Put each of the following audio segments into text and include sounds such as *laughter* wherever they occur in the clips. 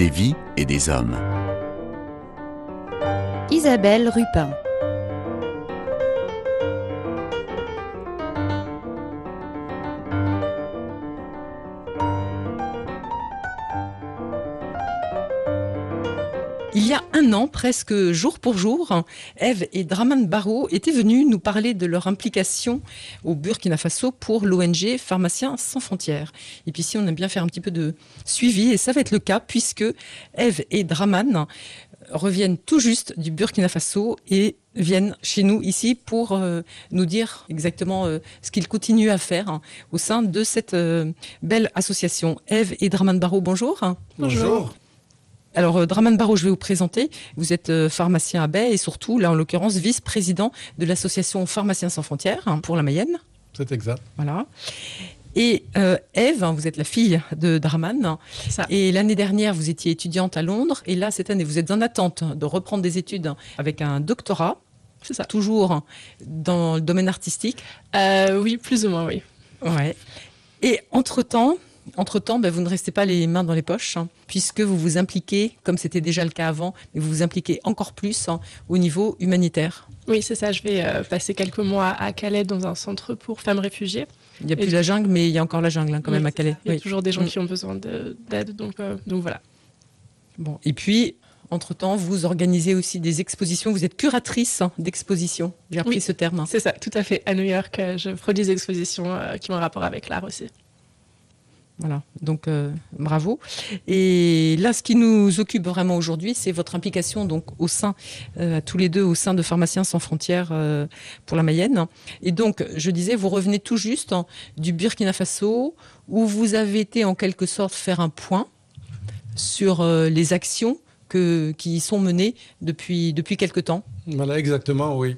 des vies et des hommes. Isabelle Rupin. Presque jour pour jour, Eve et Draman Barrow étaient venus nous parler de leur implication au Burkina Faso pour l'ONG Pharmaciens sans frontières. Et puis ici, on aime bien faire un petit peu de suivi, et ça va être le cas puisque Eve et Draman reviennent tout juste du Burkina Faso et viennent chez nous ici pour euh, nous dire exactement euh, ce qu'ils continuent à faire hein, au sein de cette euh, belle association. Eve et Draman Barrow, bonjour. Bonjour. Alors, euh, Draman Barraud, je vais vous présenter. Vous êtes euh, pharmacien à Baie et surtout, là, en l'occurrence, vice-président de l'association Pharmaciens sans frontières hein, pour la Mayenne. C'est exact. Voilà. Et euh, Eve, hein, vous êtes la fille de Draman. Ça. Et l'année dernière, vous étiez étudiante à Londres. Et là, cette année, vous êtes en attente de reprendre des études avec un doctorat. C'est ça. Toujours dans le domaine artistique. Euh, oui, plus ou moins, oui. Ouais. Et entre-temps, entre-temps, ben, vous ne restez pas les mains dans les poches, hein, puisque vous vous impliquez, comme c'était déjà le cas avant, mais vous vous impliquez encore plus hein, au niveau humanitaire. Oui, c'est ça. Je vais euh, passer quelques mois à Calais dans un centre pour femmes réfugiées. Il n'y a Et plus la jungle, mais il y a encore la jungle hein, quand Oui, même à Calais. Il y a Oui. toujours des gens Mm. qui ont besoin de- d'aide, donc, euh, donc voilà. Bon. Et puis, entre-temps, vous organisez aussi des expositions. Vous êtes curatrice hein, d'expositions. J'ai appris Oui. ce terme. hein. C'est ça, tout à fait. À New York, euh, je produis des expositions euh, qui ont un rapport avec l'art aussi. Voilà, donc euh, bravo. Et là, ce qui nous occupe vraiment aujourd'hui, c'est votre implication donc au sein, euh, tous les deux au sein de Pharmaciens sans frontières euh, pour la Mayenne. Et donc, je disais, vous revenez tout juste hein, du Burkina Faso, où vous avez été en quelque sorte faire un point sur euh, les actions que, qui sont menées depuis depuis quelque temps. Voilà, exactement, oui.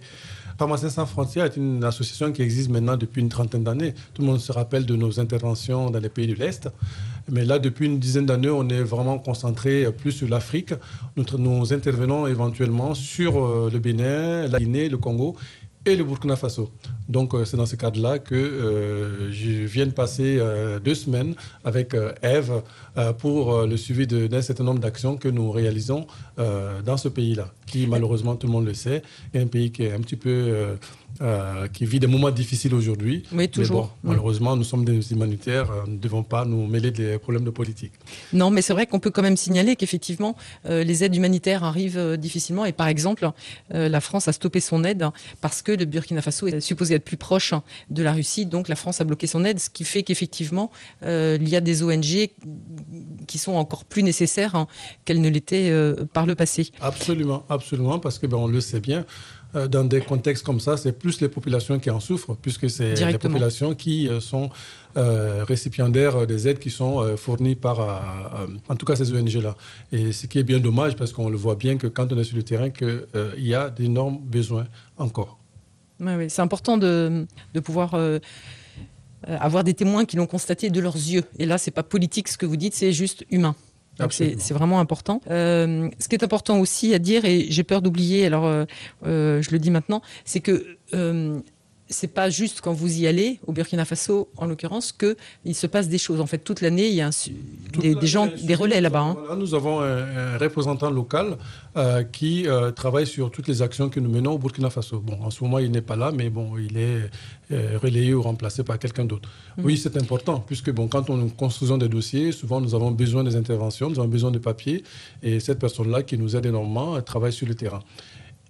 Pharmaciens sans frontières est une association qui existe maintenant depuis une trentaine d'années. Tout le monde se rappelle de nos interventions dans les pays de l'Est. Mais là, depuis une dizaine d'années, on est vraiment concentré plus sur l'Afrique. Nous, nous intervenons éventuellement sur euh, le Bénin, la Guinée, le Congo et le Burkina Faso. Donc, euh, c'est dans ce cadre-là que euh, je viens de passer euh, deux semaines avec Eve pour le suivi d'un certain nombre d'actions que nous réalisons dans ce pays-là, qui malheureusement, tout le monde le sait, est un pays qui est un petit peu... euh, qui vit des moments difficiles aujourd'hui. Oui, Mais toujours. bon, malheureusement, nous sommes des humanitaires, euh, nous ne devons pas nous mêler des problèmes de politique. Non, mais c'est vrai qu'on peut quand même signaler qu'effectivement, euh, les aides humanitaires arrivent euh, difficilement. Et par exemple, la France a stoppé son aide hein, parce que le Burkina Faso est supposé être plus proche hein, de la Russie. Donc la France a bloqué son aide, ce qui fait qu'effectivement, il y a des ONG qui sont encore plus nécessaires hein, qu'elles ne l'étaient par le passé. Absolument, absolument, parce que ben, on le sait bien. Euh, Dans des contextes comme ça, c'est plus les populations qui en souffrent, puisque c'est les populations qui euh, sont euh, récipiendaires des aides qui sont euh, fournies par, euh, en tout cas, ces ONG-là. Et ce qui est bien dommage, parce qu'on le voit bien que quand on est sur le terrain, qu'il y a d'énormes besoins encore. Ouais, ouais, c'est important de, de pouvoir avoir des témoins qui l'ont constaté de leurs yeux. Et là, c'est pas politique ce que vous dites, c'est juste humain. C'est vraiment important. Euh, ce qui est important aussi à dire, et j'ai peur d'oublier, alors euh, euh, je le dis maintenant, c'est que euh, c'est pas juste quand vous y allez, au Burkina Faso en l'occurrence, que il se passe des choses. En fait, toute l'année, il y a un des, des gens, des relais là-bas. hein. Voilà, nous avons un, un représentant local euh, qui euh, travaille sur toutes les actions que nous menons au Burkina Faso. Bon, en ce moment, il n'est pas là, mais bon, il est euh, relayé ou remplacé par quelqu'un d'autre. Mhm. Oui, c'est important, puisque bon, quand on construisons des dossiers, souvent nous avons besoin des interventions, nous avons besoin de papiers, et cette personne-là qui nous aide énormément elle travaille sur le terrain.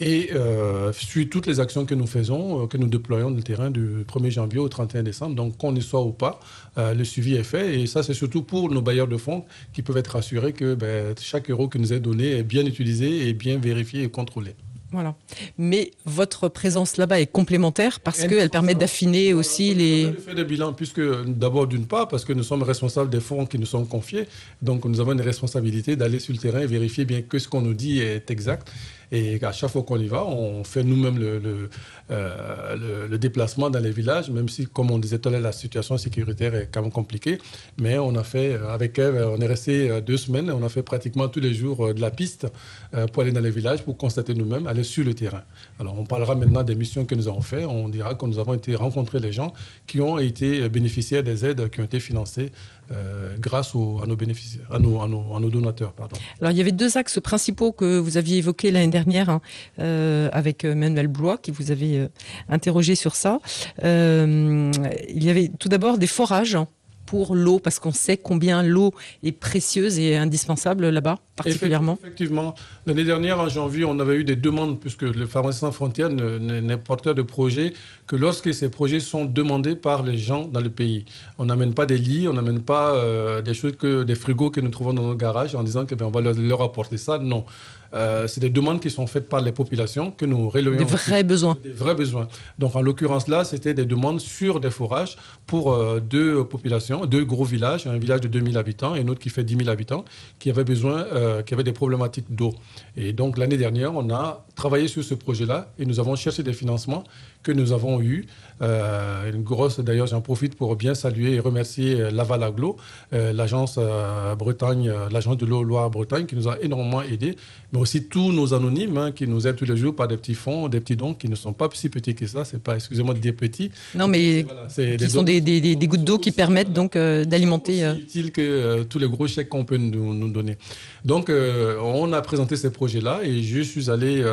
Et euh, suit toutes les actions que nous faisons, euh, que nous déployons dans le terrain du 1er janvier au 31 décembre. Donc, qu'on y soit ou pas, euh, le suivi est fait. Et ça, c'est surtout pour nos bailleurs de fonds qui peuvent être assurés que ben, chaque euro qui nous est donné est bien utilisé et bien vérifié et contrôlé. Voilà. Mais votre présence là-bas est complémentaire parce Elle- qu'elle permet d'affiner aussi les. On fait des bilans, puisque d'abord, d'une part, parce que nous sommes responsables des fonds qui nous sont confiés. Donc, nous avons une responsabilité d'aller sur le terrain et vérifier bien que ce qu'on nous dit est exact. Et à chaque fois qu'on y va, on fait nous-mêmes le, euh, le, déplacement dans les villages, même si, comme on disait tout à l'heure, la situation sécuritaire est quand même compliquée. Mais on a fait, euh, avec elle, on est resté euh, deux semaines, on a fait pratiquement tous les jours de la piste pour aller dans les villages, pour constater nous-mêmes, aller sur le terrain. Alors, on parlera maintenant des missions que nous avons faites. On dira que nous avons été rencontrer les gens qui ont été bénéficiaires des aides qui ont été financées grâce à nos bénéficiaires, à nos, donateurs. Pardon. Alors, il y avait deux axes principaux que vous aviez évoqués l'année dernière hein, avec Manuel Blois, qui vous avait euh, interrogé sur ça. Euh, il y avait tout d'abord des forages pour l'eau, parce qu'on sait combien l'eau est précieuse et indispensable là-bas, particulièrement. Effectivement. L'année dernière, en janvier, on avait eu des demandes, puisque le Pharmacien sans frontières n'est porteur de projets, que lorsque ces projets sont demandés par les gens dans le pays. On n'amène pas des lits, on n'amène pas euh, des choses que des frigos que nous trouvons dans nos garages en disant qu'on ben, va leur apporter ça. Non. Euh, c'est des demandes qui sont faites par les populations que nous relayons. Des vrais besoins. Des vrais besoins. Donc en l'occurrence là, c'était des demandes sur des forages pour euh, deux populations, deux gros villages, un village de 2000 habitants et un autre qui fait 10 000 habitants, qui avaient besoin, euh, qui avaient des problématiques d'eau. Et donc l'année dernière, on a travaillé sur ce projet-là et nous avons cherché des financements que nous avons eu. Euh, une grosse, d'ailleurs, j'en profite pour bien saluer et remercier Laval Aglo, l'agence Bretagne, l'agence de l'eau Loire-Bretagne, qui nous a énormément aidés, mais aussi tous nos anonymes hein, qui nous aident tous les jours par des petits fonds, des petits dons qui ne sont pas si petits que ça. C'est pas, excusez-moi de dire petits. Non, mais qui sont des, des, des, gouttes d'eau qui permettent donc d'alimenter. Aussi utile que tous les gros chèques qu'on peut nous, nous, donner. Donc, on a présenté ces projets-là et je suis allé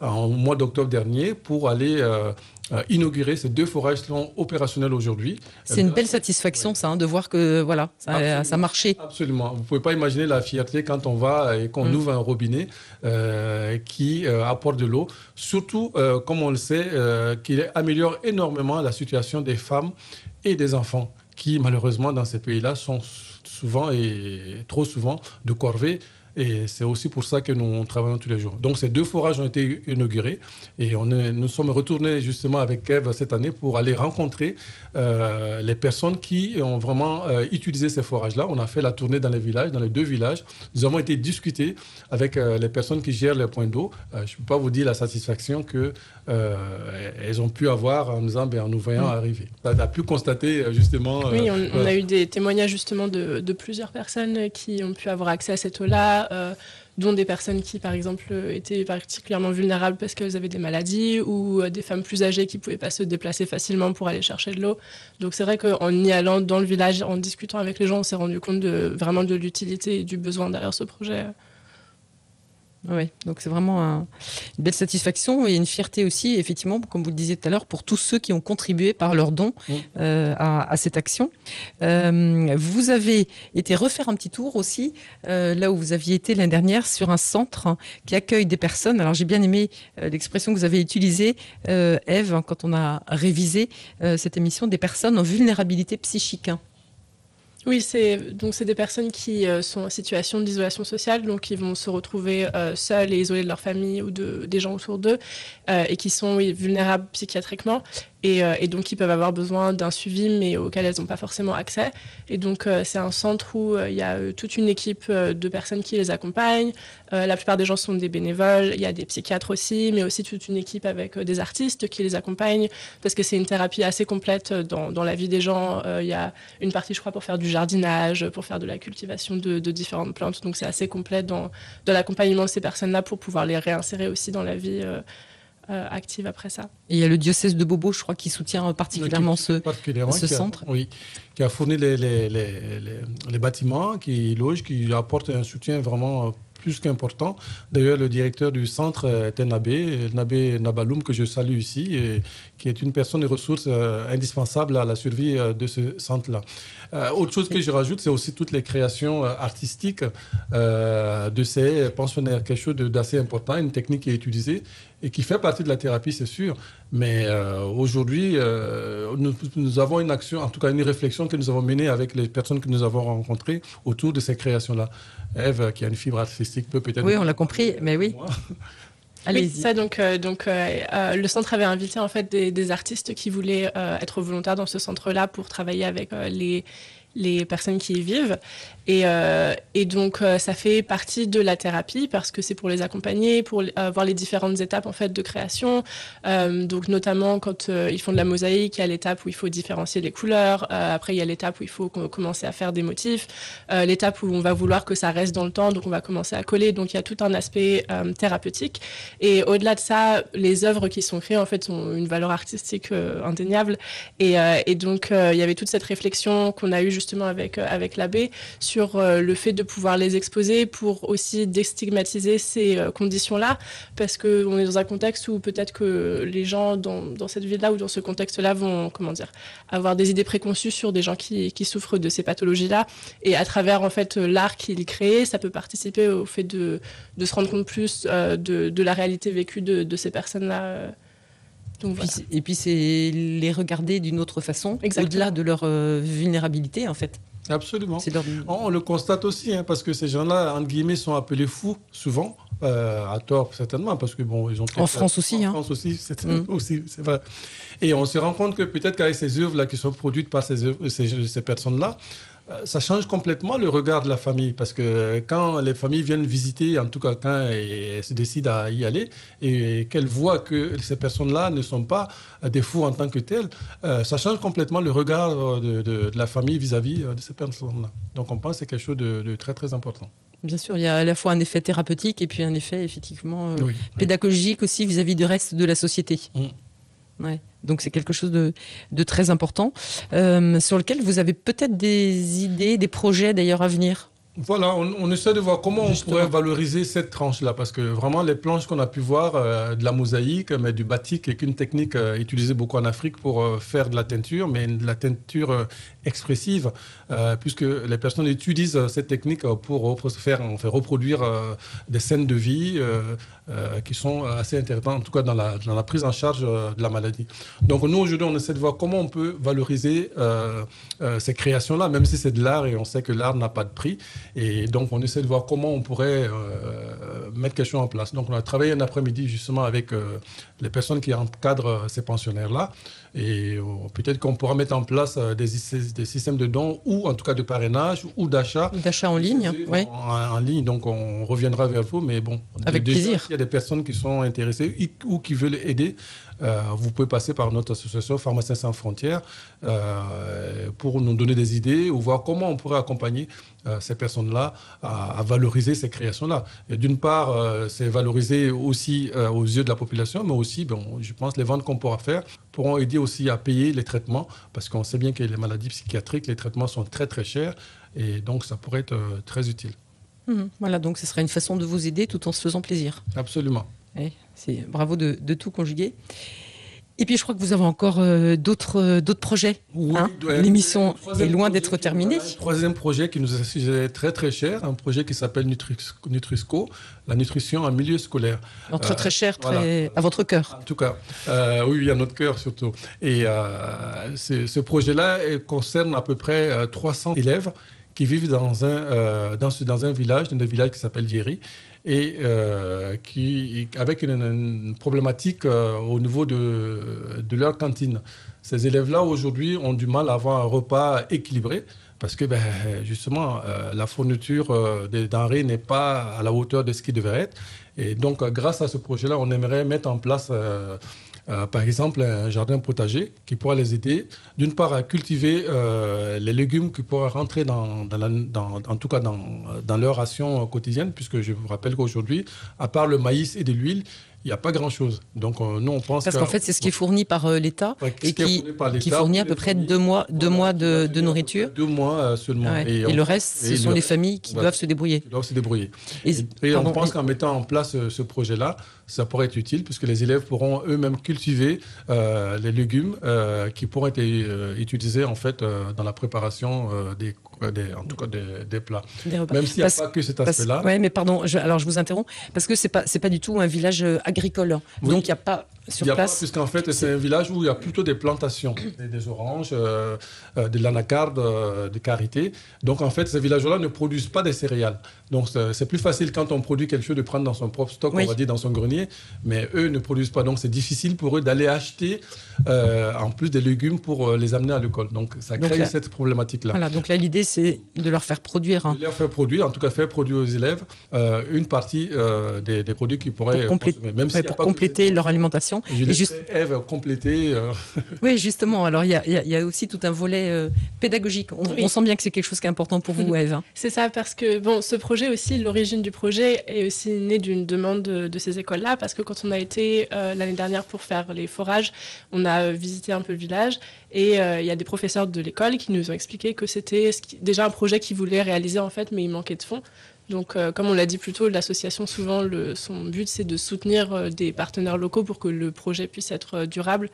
en mois d'octobre dernier pour aller euh, euh, inaugurer ces deux forages sont opérationnels aujourd'hui. C'est une belle satisfaction, ça, hein, de voir que voilà, ça, marché. Absolument. Vous ne pouvez pas imaginer la fierté quand on va et qu'on mm. ouvre un robinet euh, qui apporte de l'eau. Surtout, comme on le sait, qu'il améliore énormément la situation des femmes et des enfants qui, malheureusement, dans ces pays-là, sont souvent et trop souvent de corvée et c'est aussi pour ça que nous travaillons tous les jours. Donc ces deux forages ont été inaugurés et on nous sommes retournés justement avec Eve cette année pour aller rencontrer euh, les personnes qui ont vraiment euh, utilisé ces forages-là. On a fait la tournée dans les villages, dans les deux villages. Nous avons été discuter avec euh, les personnes qui gèrent les points d'eau. je ne peux pas vous dire la satisfaction qu'elles ont pu avoir en nous, ben, en nous voyant mm. arriver. On a pu constater justement... oui, on, a eu des témoignages justement de, de plusieurs personnes qui ont pu avoir accès à cette eau-là euh, dont des personnes qui, par exemple, étaient particulièrement vulnérables parce qu'elles avaient des maladies ou euh, des femmes plus âgées qui ne pouvaient pas se déplacer facilement pour aller chercher de l'eau. Donc c'est vrai qu'en y allant dans le village, en discutant avec les gens, on s'est rendu compte vraiment de l'utilité et du besoin derrière ce projet. Oui, donc c'est vraiment une belle satisfaction et une fierté aussi, effectivement, comme vous le disiez tout à l'heure, pour tous ceux qui ont contribué par leurs dons euh, à, cette action. Euh, vous avez été refaire un petit tour aussi, euh, là où vous aviez été l'année dernière, sur un centre qui accueille des personnes. Alors j'ai bien aimé l'expression que vous avez utilisée, Eve, quand on a révisé cette émission, des personnes en vulnérabilité psychique. Oui, c'est donc c'est des personnes qui euh, sont en situation d'isolation sociale, donc qui vont se retrouver euh, seules et isolées de leur famille ou de des gens autour d'eux, euh, et qui sont vulnérables psychiatriquement euh, et, donc ils peuvent avoir besoin d'un suivi mais auquel elles n'ont pas forcément accès. Et donc euh, c'est un centre où euh, il y a toute une équipe de personnes qui les accompagnent. la plupart des gens sont des bénévoles, il y a des psychiatres aussi, mais aussi toute une équipe avec des artistes qui les accompagnent parce que c'est une thérapie assez complète dans, la vie des gens. Il y a une partie je crois pour faire du jardinage, pour faire de la cultivation de, différentes plantes. Donc c'est assez complet dans l'accompagnement de ces personnes-là pour pouvoir les réinsérer aussi dans la vie. Euh, active après ça. Et il y a le diocèse de Bobo, je crois, qui soutient particulièrement ce, ce centre. oui, qui a fourni les, les, les, les, bâtiments, qui loge, qui apporte un soutien vraiment plus qu'important. D'ailleurs, le directeur du centre est un abbé, Nabé Nabaloum, que je salue ici, et qui est une personne de ressources euh, indispensable à la survie euh, de ce centre-là. Euh, autre chose que je rajoute, c'est aussi toutes les créations artistiques de ces pensionnaires. Quelque chose d'assez important, une technique qui est utilisée et qui fait partie de la thérapie, c'est sûr. Mais aujourd'hui, nous, nous, avons une action, en tout cas une réflexion que nous avons menée avec les personnes que nous avons rencontrées autour de ces créations-là. Eve, qui a une fibre artistique, peut peut-être. Oui, on l'a compris, mais oui. *laughs* Oui, ça donc donc le centre avait invité en fait des, des artistes qui voulaient être volontaires dans ce centre-là pour travailler avec les les personnes qui y vivent. Et, euh, et donc, euh, ça fait partie de la thérapie parce que c'est pour les accompagner, pour euh, voir les différentes étapes en fait de création. donc, notamment quand ils font de la mosaïque, il y a l'étape où il faut différencier les couleurs. après, il y a l'étape où il faut commencer à faire des motifs. l'étape où on va vouloir que ça reste dans le temps, donc on va commencer à coller. Donc, il y a tout un aspect thérapeutique. Et au-delà de ça, les œuvres qui sont créées en fait ont une valeur artistique indéniable. Et, et donc, il y avait toute cette réflexion qu'on a eue justement avec avec l'abbé sur euh, le fait de pouvoir les exposer pour aussi déstigmatiser ces euh, conditions-là, parce qu'on est dans un contexte où peut-être que les gens dans, dans cette ville-là ou dans ce contexte-là vont, comment dire, avoir des idées préconçues sur des gens qui, qui souffrent de ces pathologies-là. Et à travers, en fait, l'art qu'ils créent, ça peut participer au fait de, de se rendre compte plus euh, de, de, la réalité vécue de, de ces personnes-là. Donc, Et puis c'est les regarder d'une autre façon, au-delà de leur vulnérabilité en fait. Absolument. On le constate aussi, hein, parce que ces gens-là, entre guillemets, sont appelés fous, souvent, euh, à tort certainement, parce que bon, ils ont... En France aussi. En hein. France aussi, c'est mm. *laughs* aussi, vrai. Et on se rend compte que peut-être qu'avec ces œuvres-là qui sont produites par ces, ces, ces personnes-là, euh, ça change complètement le regard de la famille parce que quand les familles viennent visiter, en tout cas quand elles se décident à y aller et qu'elles voient que ces personnes-là ne sont pas des fous en tant que tels, euh, ça change complètement le regard de, la famille vis-à-vis de ces personnes-là. Donc on pense que c'est quelque chose de, très très important. Bien sûr, il y a à la fois un effet thérapeutique et puis un effet effectivement euh, pédagogique aussi vis-à-vis du reste de la société. Mm. Ouais. Donc c'est quelque chose de, de très important euh, sur lequel vous avez peut-être des idées, des projets d'ailleurs à venir? Voilà, on, essaie de voir comment on pourrait valoriser cette tranche-là, parce que vraiment les planches qu'on a pu voir, euh, de la mosaïque, mais du batik, est une technique euh, utilisée beaucoup en Afrique pour euh, faire de la teinture, mais de la teinture expressive, puisque les personnes utilisent cette technique pour faire, faire reproduire des scènes de vie qui sont assez intéressantes, en tout cas dans la, prise en charge de la maladie. Donc nous aujourd'hui, on essaie de voir comment on peut valoriser ces créations-là, même si c'est de l'art et on sait que l'art n'a pas de prix. Et donc, on essaie de voir comment on pourrait euh, mettre quelque chose en place. Donc, on a travaillé un après-midi justement avec euh, les personnes qui encadrent ces pensionnaires-là. Et euh, peut-être qu'on pourra mettre en place des, des, systèmes de dons ou en tout cas de parrainage ou d'achat. D'achat en ligne, oui. En, ligne, donc on reviendra vers vous. Mais bon, avec déjà, plaisir. Il y a des personnes qui sont intéressées ou qui veulent aider. Euh, vous pouvez passer par notre association Pharmaciens sans frontières euh, pour nous donner des idées ou voir comment on pourrait accompagner euh, ces personnes-là à, valoriser ces créations-là. D'une part, c'est valoriser aussi aux yeux de la population, mais aussi, bon, je pense, les ventes qu'on pourra faire pourront aider aussi à payer les traitements, parce qu'on sait bien que les maladies psychiatriques, les traitements sont très très chers, et donc ça pourrait être très utile. Mmh. voilà, donc ce serait une façon de vous aider tout en se faisant plaisir. Absolument. C'est bravo de, tout conjuguer. Et puis je crois que vous avez encore euh, d'autres euh, d'autres projets. Hein. L'émission est loin d'être terminée. troisième projet qui nous est très très cher, un projet qui s'appelle Nutrisco, la nutrition en milieu scolaire. très très cher, très à votre cœur. En tout cas, euh, oui, à notre cœur surtout. Et ce projet-là concerne à peu près 300 élèves qui vivent dans un dans, dans un village, dans un village qui s'appelle Vieri et euh, qui, avec une, problématique euh, au niveau de, de, leur cantine. Ces élèves-là, aujourd'hui, ont du mal à avoir un repas équilibré parce que, ben, justement, euh, la fourniture des denrées n'est pas à la hauteur de ce qui devrait être. Et donc, grâce à ce projet-là, on aimerait mettre en place euh, par exemple, un jardin potager qui pourra les aider, d'une part, à cultiver euh, les légumes qui pourraient rentrer dans, dans, en tout cas dans, dans leur ration quotidienne, puisque je vous rappelle qu'aujourd'hui, à part le maïs et de l'huile, il n'y a pas grand-chose. Donc, euh, nous, on pense Parce qu'en fait, c'est ce qui est fourni par l'État et qui, qui, fournit à peu près deux mois, deux mois de, de nourriture. Deux mois seulement. Et, le reste, ce sont les familles qui doivent se débrouiller. Qui doivent se débrouiller. Et, on pense qu'en mettant en place ce projet-là, ça pourrait être utile puisque les élèves pourront eux-mêmes cultiver euh, les légumes euh, qui pourront être euh, utilisés en fait dans la préparation des, des, en tout cas des, plats. Même s'il n'y a pas que cet aspect-là. Oui, mais pardon, alors je vous interromps, parce que ce n'est pas, pas du tout un village euh, agricole. Donc il n'y a pas sur y a place. Puisqu'en fait, c'est un village où il y a plutôt des plantations, *coughs* des, oranges, euh, euh, de l'anacarde, des carités. Donc en fait, ces villages-là ne produisent pas des céréales. Donc c'est plus facile quand on produit quelque chose de prendre dans son propre stock, on va dire dans son grenier, mais eux ne produisent pas. Donc c'est difficile pour eux d'aller acheter en plus des légumes pour les amener à l'école. Donc ça crée cette problématique-là. Voilà, donc là l'idée c'est de leur faire produire. Hein. De leur faire produire, en tout cas faire produire aux élèves une partie des, produits qui pourraient pour, même pour compléter leur alimentation. Je et juste... Eve compléter. Euh. Oui, justement. Alors il y, y a, aussi tout un volet euh, pédagogique. On, sent bien que c'est quelque chose qui est important pour vous, Eve. Hein. C'est ça, parce que bon, ce projet aussi, l'origine du projet est aussi née d'une demande de, ces écoles-là, parce que quand on a été euh, l'année dernière pour faire les forages, on a visité un peu le village et il y a des professeurs de l'école qui nous ont expliqué que c'était déjà un projet qu'ils voulaient réaliser en fait, mais il manquait de fonds. Donc, euh, comme on l'a dit plus tôt, l'association, souvent, son but, c'est de soutenir euh, des partenaires locaux pour que le projet puisse être euh, durable.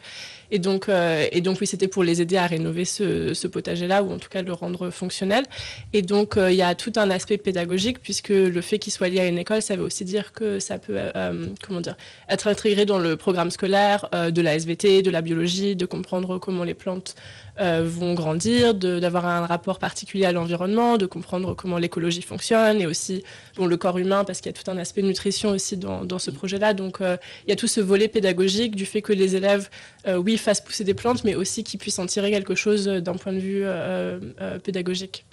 Et donc, et donc oui, c'était pour les aider à rénover ce, potager-là, ou en tout cas le rendre fonctionnel. Et donc, il y a tout un aspect pédagogique, puisque le fait qu'il soit lié à une école, ça veut aussi dire que ça peut, comment dire, être intégré dans le programme scolaire de la SVT, de la biologie, de comprendre comment les plantes euh, vont grandir, d'avoir un rapport particulier à l'environnement, de comprendre comment l'écologie fonctionne et aussi bon, le corps humain parce qu'il y a tout un aspect nutrition aussi dans, ce projet-là. Donc euh, il y a tout ce volet pédagogique du fait que les élèves, euh, oui, fassent pousser des plantes, mais aussi qu'ils puissent en tirer quelque chose d'un point de vue pédagogique.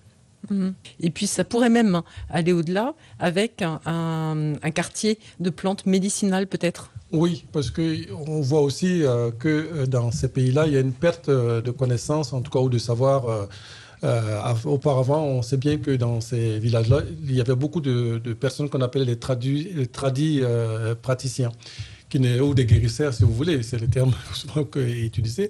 Mhm. Et puis ça pourrait même aller au-delà avec un, un, quartier de plantes médicinales peut-être. Oui, parce qu'on voit aussi euh, que euh, dans ces pays-là, il y a une perte euh, de connaissances, en tout cas, ou de savoir. auparavant, on sait bien que dans ces villages-là, il y avait beaucoup de, personnes qu'on appelait les tradis, tradis praticiens, qui, ou des guérisseurs, si vous voulez, c'est le terme *laughs* souvent utilisé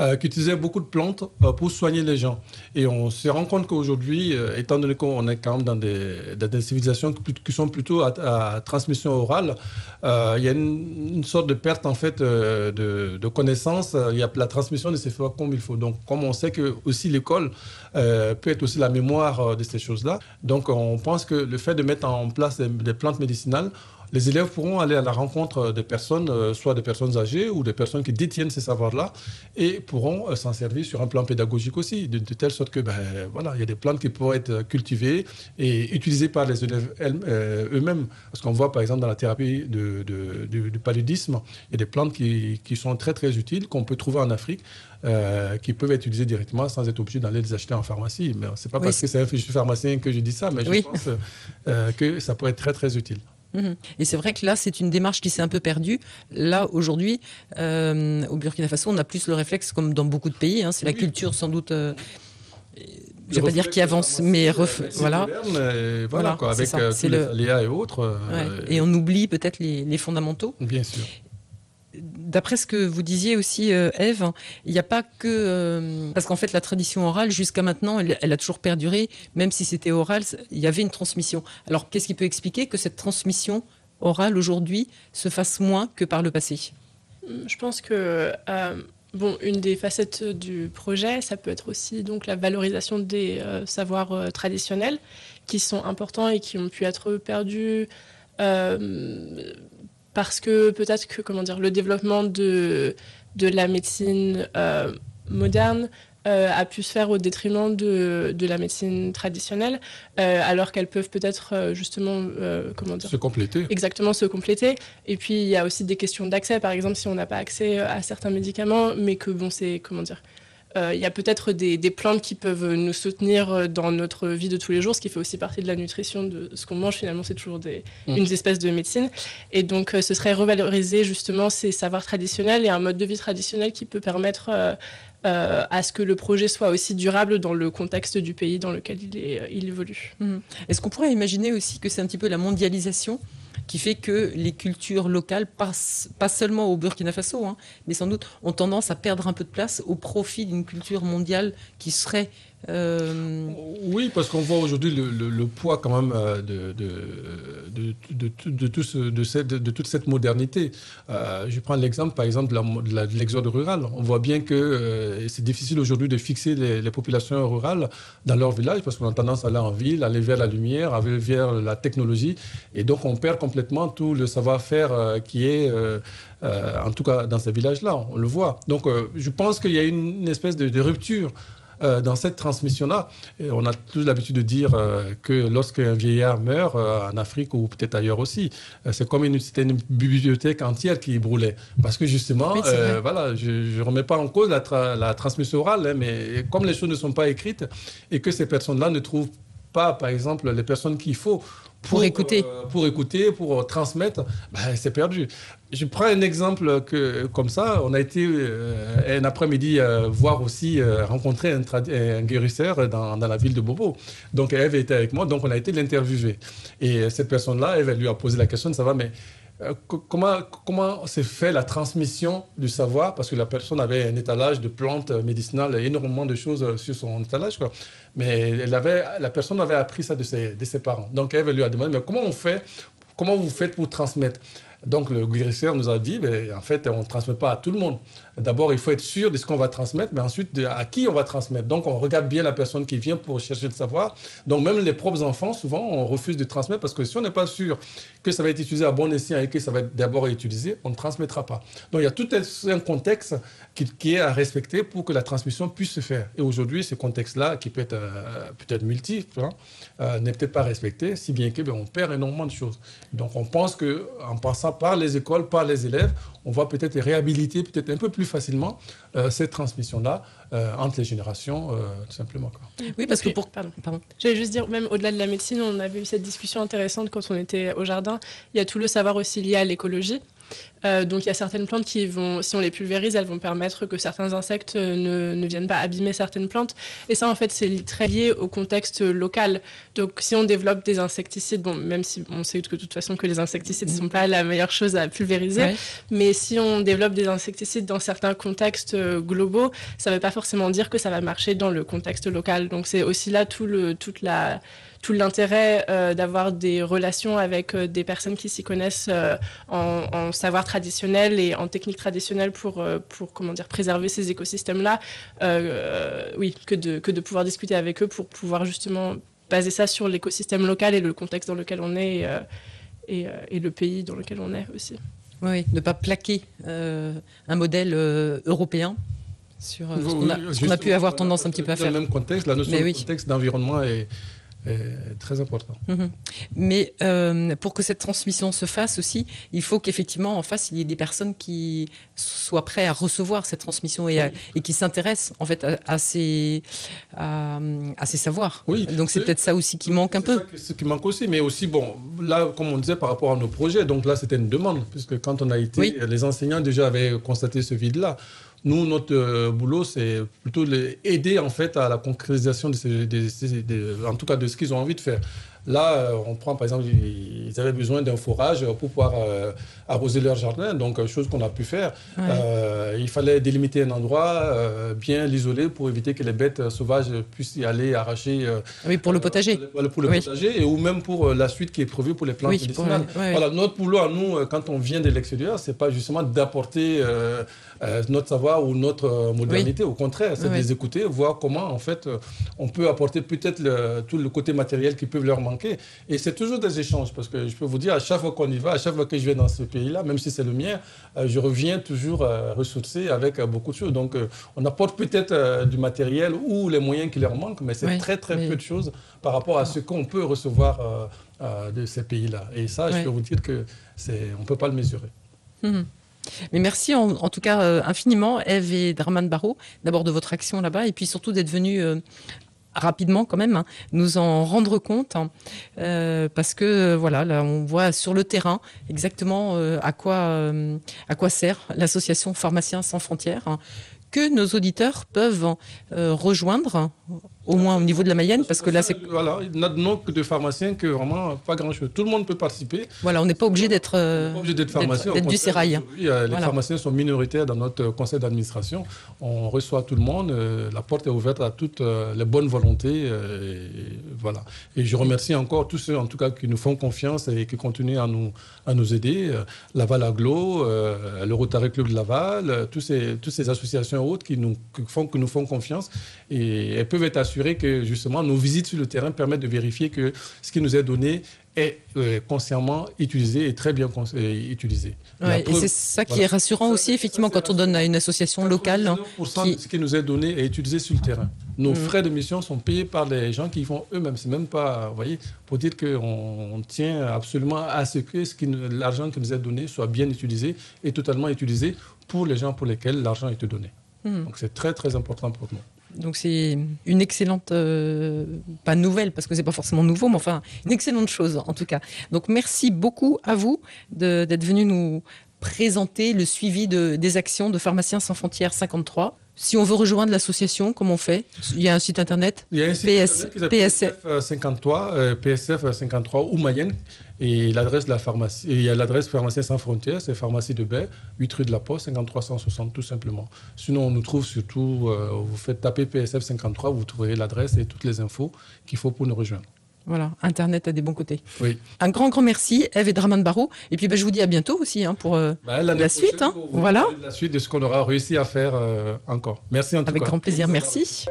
euh, qui utilisaient beaucoup de plantes euh, pour soigner les gens. Et on se rend compte qu'aujourd'hui, euh, étant donné qu'on est quand même dans des, des civilisations qui, sont plutôt à, transmission orale, il y a une, sorte de perte en fait de, connaissances. Il y a la transmission ne se fait comme il faut. Donc, comme on sait que aussi l'école peut être aussi la mémoire de ces choses-là, donc on pense que le fait de mettre en place des plantes médicinales, les élèves pourront aller à la rencontre des personnes, euh, soit des personnes âgées ou des personnes qui détiennent ces savoirs-là, et pourront euh, s'en servir sur un plan pédagogique aussi, de, telle sorte que, ben, voilà, il y a des plantes qui pourront être cultivées et utilisées par les élèves euh, eux-mêmes. Parce qu'on voit, par exemple, dans la thérapie du, paludisme, il y a des plantes qui, sont très, très utiles, qu'on peut trouver en Afrique, qui peuvent être utilisées directement sans être obligé d'aller les acheter en pharmacie. Mais c'est pas parce que c'est un pharmacien que je dis ça, mais je pense que ça pourrait être très, très utile. Mhm. Et c'est vrai que là, c'est une démarche qui s'est un peu perdue. Là, aujourd'hui, euh, au Burkina Faso, on a plus le réflexe, comme dans beaucoup de pays. Hein, c'est la culture, sans doute. Euh, je ne vais pas dire qui avance, mais voilà. voilà, quoi, avec euh, et autres. Et on oublie peut-être les, les fondamentaux. Bien sûr d'après ce que vous disiez aussi, euh, Eve, il n'y a pas que... Euh, parce qu'en fait, la tradition orale, jusqu'à maintenant, elle, a toujours perduré. Même si c'était oral, il y avait une transmission. Alors, qu'est-ce qui peut expliquer que cette transmission orale, aujourd'hui, se fasse moins que par le passé? Je pense que... Euh, bon, une des facettes du projet, ça peut être aussi donc la valorisation des savoirs traditionnels qui sont importants et qui ont pu être perdus parce que peut-être que comment dire, le développement de, de la médecine euh, moderne euh, a pu se faire au détriment de, de la médecine traditionnelle, euh, alors qu'elles peuvent peut-être justement comment dire, se compléter. Exactement, se compléter. Et puis il y a aussi des questions d'accès, par exemple, si on n'a pas accès à certains médicaments, mais que bon, c'est comment dire, il y a peut-être des, plantes qui peuvent nous soutenir euh, dans notre vie de tous les jours, ce qui fait aussi partie de la nutrition de ce qu'on mange. Finalement, c'est toujours des, mm. une espèce de médecine. Et donc, euh, ce serait revaloriser justement ces savoirs traditionnels et un mode de vie traditionnel qui peut permettre à ce que le projet soit aussi durable dans le contexte du pays dans lequel il, est, il évolue. Mm. Est-ce qu'on pourrait imaginer aussi que c'est un petit peu la mondialisation qui fait que les cultures locales, passent, pas seulement au Burkina Faso, hein, mais sans doute ont tendance à perdre un peu de place au profit d'une culture mondiale qui serait... Euh, Oui, parce qu'on voit aujourd'hui le, poids quand même de, de, de, de, de, toute cette modernité. je prends l'exemple, par exemple, de l'exode rural. On voit bien que c'est difficile aujourd'hui de fixer les, populations rurales dans leur village parce qu'on a tendance à aller en ville, aller vers la lumière, aller vers la technologie. Et donc, on perd complètement tout le savoir-faire qui est euh, en tout cas dans ces villages-là, on le voit. Donc euh, je pense qu'il y a une, espèce de, rupture euh, dans cette transmission-là. On a tous l'habitude de dire que lorsqu'un vieillard meurt en Afrique ou peut-être ailleurs aussi, c'est comme une, une, bibliothèque entière qui brûlait. Parce que justement, voilà, je ne remets pas en cause la, la transmission orale, hein, mais comme les choses ne sont pas écrites et que ces personnes-là ne trouvent pas, par exemple, les personnes qu'il faut pour, écouter. pour écouter, pour transmettre, ben, c'est perdu. Je prends un exemple que, comme ça. On a été euh, un après-midi euh, voir aussi, euh, rencontrer un, un guérisseur dans, dans, la ville de Bobo. Donc, Eve était avec moi, donc on a été l'interviewer. Et cette personne-là, Eve, elle lui a posé la question, ça va, mais comment, comment s'est fait la transmission du savoir? Parce que la personne avait un étalage de plantes médicinales, énormément de choses sur son étalage. Mais elle avait, la personne avait appris ça de ses, de ses parents. Donc, Eve lui a demandé, mais comment on fait Comment vous faites pour transmettre? Donc le guérisseur nous a dit, ben, en fait, on ne transmet pas à tout le monde. D'abord, il faut être sûr de ce qu'on va transmettre, mais ensuite, à qui on va transmettre. Donc, on regarde bien la personne qui vient pour chercher le savoir. Donc, même les propres enfants, souvent, on refuse de transmettre parce que si on n'est pas sûr que ça va être utilisé à bon escient et que ça va être d'abord utilisé, on ne transmettra pas. Donc, il y a tout un contexte qui, est à respecter pour que la transmission puisse se faire. Et aujourd'hui, ce contexte-là, qui peut être euh, peut-être multiple, hein, euh, n'est peut-être pas respecté, si bien que ben, on perd énormément de choses. Donc, on pense qu'en passant par les écoles, par les élèves, on va peut-être réhabiliter peut-être un peu plus facilement euh, cette transmission-là entre les générations, tout simplement. Oui, parce que pour... Pardon. pardon. J'allais juste dire, même au-delà de la médecine, on avait eu cette discussion intéressante quand on était au jardin. Il y a tout le savoir aussi lié à l'écologie. Euh, donc il y a certaines plantes qui vont, si on les pulvérise, elles vont permettre que certains insectes ne, ne viennent pas abîmer certaines plantes. Et ça, en fait, c'est très lié au contexte local. Donc si on développe des insecticides, bon, même si on sait que de toute façon que les insecticides ne sont pas la meilleure chose à pulvériser, mais si on développe des insecticides dans certains contextes euh, globaux, ça ne veut pas forcément dire que ça va marcher dans le contexte local. Donc c'est aussi là tout le, toute la tout l'intérêt euh, d'avoir des relations avec euh, des personnes qui s'y connaissent euh, en, savoir traditionnel et en technique traditionnelle pour, pour comment dire, préserver ces écosystèmes-là, oui, que de, que de pouvoir discuter avec eux pour pouvoir justement baser ça sur l'écosystème local et le contexte dans lequel on est et, et, le pays dans lequel on est aussi. Oui, ne pas plaquer un modèle européen sur ce qu'on a, pu avoir tendance un petit peu à faire. Dans le même contexte, la notion de contexte d'environnement est, très important. Mhm. Mais euh, pour que cette transmission se fasse aussi, il faut qu'effectivement en face il y ait des personnes qui soient prêtes à recevoir cette transmission et, et qui s'intéressent en fait à, ces à, ces savoirs. Oui. Donc c'est peut-être ça aussi qui manque un peu. Ce qui manque aussi, mais aussi bon là comme on disait par rapport à nos projets, donc là c'était une demande puisque quand on a été, les enseignants déjà avaient constaté ce vide là. Nous, notre euh, boulot, c'est plutôt les aider en fait à la concrétisation de, ces, en tout cas de ce qu'ils ont envie de faire. Là, euh, on prend par exemple, ils avaient besoin d'un forage pour pouvoir euh, arroser leur jardin, donc chose qu'on a pu faire. il fallait délimiter un endroit, bien l'isoler pour éviter que les bêtes sauvages puissent y aller arracher. oui, pour le potager. pour le potager et ou même pour la suite qui est prévue pour les plantes médicinales. voilà, notre boulot à nous, quand on vient de l'extérieur, c'est pas justement d'apporter euh, notre savoir ou notre euh, modernité. Au contraire, c'est de les écouter, voir comment en fait euh, on peut apporter peut-être tout le côté matériel qui peut leur manquer. Et c'est toujours des échanges parce que je peux vous dire, à chaque fois qu'on y va, à chaque fois que je vais dans ce pays-là, même si c'est le mien, je reviens toujours ressourcé avec beaucoup de choses. Donc on apporte peut-être du matériel ou les moyens qui leur manquent, mais c'est très très peu de choses par rapport à ce qu'on peut recevoir de ces pays-là. Et ça, je peux vous dire que c'est, on peut pas le mesurer. Hum. Mais merci en, tout cas euh, infiniment, Eve et Draman Barrault, d'abord de votre action là-bas, et puis surtout d'être venus euh, rapidement quand même hein, nous en rendre compte, hein, euh, parce que voilà, là on voit sur le terrain exactement à quoi à quoi sert l'association Pharmaciens sans frontières. Hein, que nos auditeurs peuvent rejoindre au moins au niveau de la Mayenne, parce que là, c'est. Voilà, il n'a de de pharmaciens que vraiment pas grand-chose. Tout le monde peut participer. Voilà, on n'est pas obligé d'être. Euh, obligé d'être pharmacien. D'être du sérail. Oui, les pharmaciens sont minoritaires dans notre conseil d'administration. On reçoit tout le monde. Euh, la porte est ouverte à toutes euh, les bonnes volontés. Et, voilà. Et je remercie encore tous ceux, en tout cas, qui nous font confiance et qui continuent à nous, à nous aider. Laval Aglo, le Rotary Club de Laval, tous ces, toutes ces associations autres qui nous, font, que nous font confiance. Et elles peuvent être assurées que, justement, nos visites sur le terrain permettent de vérifier que ce qui nous est donné est euh, consciemment utilisé et très bien euh, utilisé. et c'est ça qui est rassurant aussi, effectivement, quand on donne à une association locale. Hein, qui... Ce qui nous est donné est utilisé sur le terrain. Nos mm. frais de mission sont payés par les gens qui font eux-mêmes. C'est même pas, vous voyez, pour dire qu'on on tient absolument à ce que l'argent qui nous est donné soit bien utilisé et totalement utilisé pour les gens pour lesquels l'argent est donné. Mm. Donc c'est très très important pour nous. Donc c'est une excellente, euh, pas nouvelle parce que c'est pas forcément nouveau, mais enfin une excellente chose en tout cas. Donc merci beaucoup à vous d'être venu nous présenter le suivi de, des actions de Pharmaciens sans frontières 53. Si on veut rejoindre l'association, comment on fait? Il y a un site internet? Il y a un site internet PSF 53, PSF 53 ou Mayenne. Et l'adresse de la pharmacie, il y a l'adresse Pharmacien sans frontières, c'est pharmacie de Baie, 8 rue de la Poste, 5360 tout simplement. Sinon, on nous trouve surtout, euh, vous faites taper PSF 53, vous trouverez l'adresse et toutes les infos qu'il faut pour nous rejoindre. Voilà, Internet a des bons côtés. Oui. Un grand, grand merci, Eve et Draman Barrault. Et puis, ben, je vous dis à bientôt aussi hein, pour euh, bah, la suite. Hein. Voilà. La suite de ce qu'on aura réussi à faire euh, encore. Merci en tout Avec grand plaisir, merci.